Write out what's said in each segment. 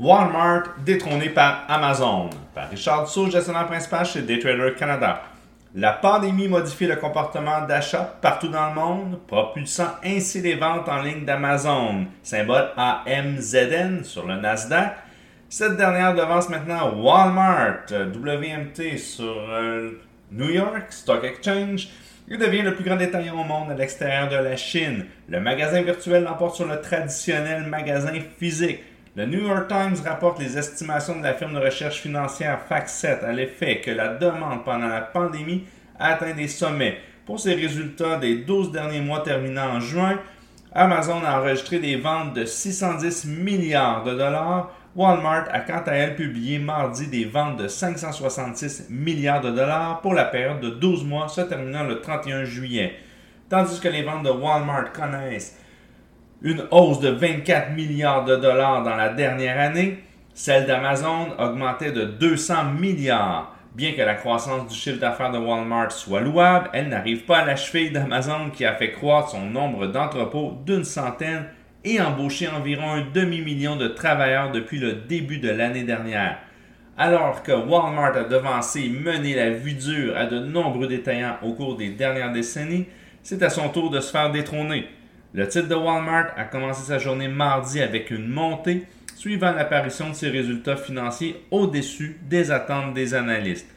Walmart détrôné par Amazon, par Richard Dussault, gestionnaire principal chez Daytrader Canada. La pandémie modifie le comportement d'achat partout dans le monde, propulsant ainsi les ventes en ligne d'Amazon, symbole AMZN sur le Nasdaq. Cette dernière devance maintenant Walmart, WMT sur euh, New York Stock Exchange. Il devient le plus grand détaillant au monde à l'extérieur de la Chine. Le magasin virtuel l'emporte sur le traditionnel magasin physique. Le New York Times rapporte les estimations de la firme de recherche financière FactSet à l'effet que la demande pendant la pandémie a atteint des sommets. Pour ces résultats des 12 derniers mois terminant en juin, Amazon a enregistré des ventes de 610 milliards de dollars. Walmart a quant à elle publié mardi des ventes de 566 milliards de dollars pour la période de 12 mois se terminant le 31 juillet. Tandis que les ventes de Walmart connaissent une hausse de 24 milliards de dollars dans la dernière année, celle d'Amazon augmentait de 200 milliards. Bien que la croissance du chiffre d'affaires de Walmart soit louable, elle n'arrive pas à la cheville d'Amazon qui a fait croître son nombre d'entrepôts d'une centaine et embauché environ un demi-million de travailleurs depuis le début de l'année dernière. Alors que Walmart a devancé et mené la vue dure à de nombreux détaillants au cours des dernières décennies, c'est à son tour de se faire détrôner. Le titre de Walmart a commencé sa journée mardi avec une montée suivant l'apparition de ses résultats financiers au-dessus des attentes des analystes.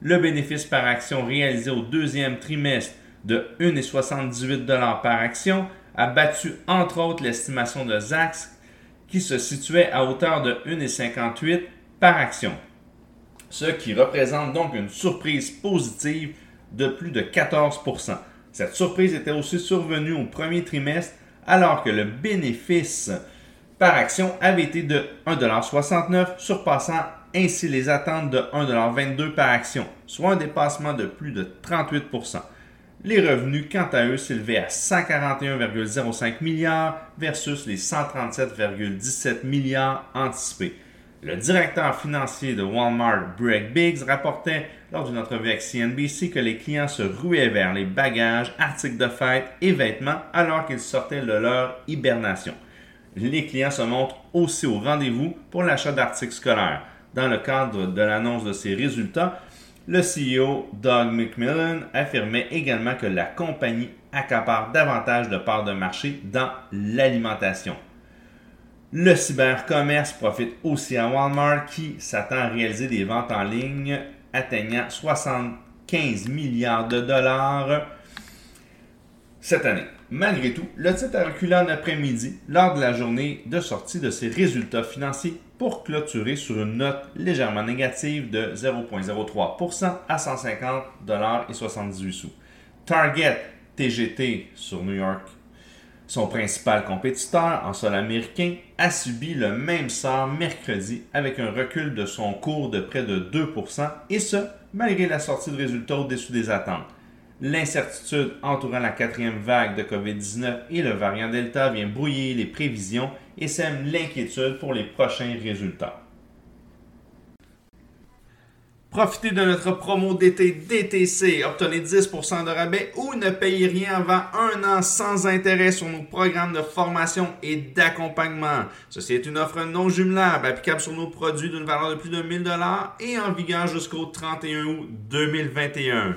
Le bénéfice par action réalisé au deuxième trimestre de 1,78 par action a battu entre autres l'estimation de Zacks qui se situait à hauteur de 1,58 par action, ce qui représente donc une surprise positive de plus de 14 cette surprise était aussi survenue au premier trimestre alors que le bénéfice par action avait été de 1,69 surpassant ainsi les attentes de 1,22 par action, soit un dépassement de plus de 38% Les revenus, quant à eux, s'élevaient à 141,05 milliards versus les 137,17 milliards anticipés. Le directeur financier de Walmart, Greg Biggs, rapportait lors d'une entrevue avec CNBC que les clients se ruaient vers les bagages, articles de fête et vêtements alors qu'ils sortaient de leur hibernation. Les clients se montrent aussi au rendez-vous pour l'achat d'articles scolaires. Dans le cadre de l'annonce de ces résultats, le CEO Doug McMillan affirmait également que la compagnie accapare davantage de parts de marché dans l'alimentation. Le cybercommerce profite aussi à Walmart qui s'attend à réaliser des ventes en ligne atteignant 75 milliards de dollars cette année. Malgré tout, le titre a reculé en après-midi lors de la journée de sortie de ses résultats financiers pour clôturer sur une note légèrement négative de 0,03% à 150,78 sous. Target TGT sur New York son principal compétiteur en sol américain a subi le même sort mercredi avec un recul de son cours de près de 2%, et ce, malgré la sortie de résultats au-dessus des attentes. L'incertitude entourant la quatrième vague de COVID-19 et le variant Delta vient brouiller les prévisions et sème l'inquiétude pour les prochains résultats. Profitez de notre promo d'été DTC. Obtenez 10% de rabais ou ne payez rien avant un an sans intérêt sur nos programmes de formation et d'accompagnement. Ceci est une offre non jumelable applicable sur nos produits d'une valeur de plus de 1000 et en vigueur jusqu'au 31 août 2021.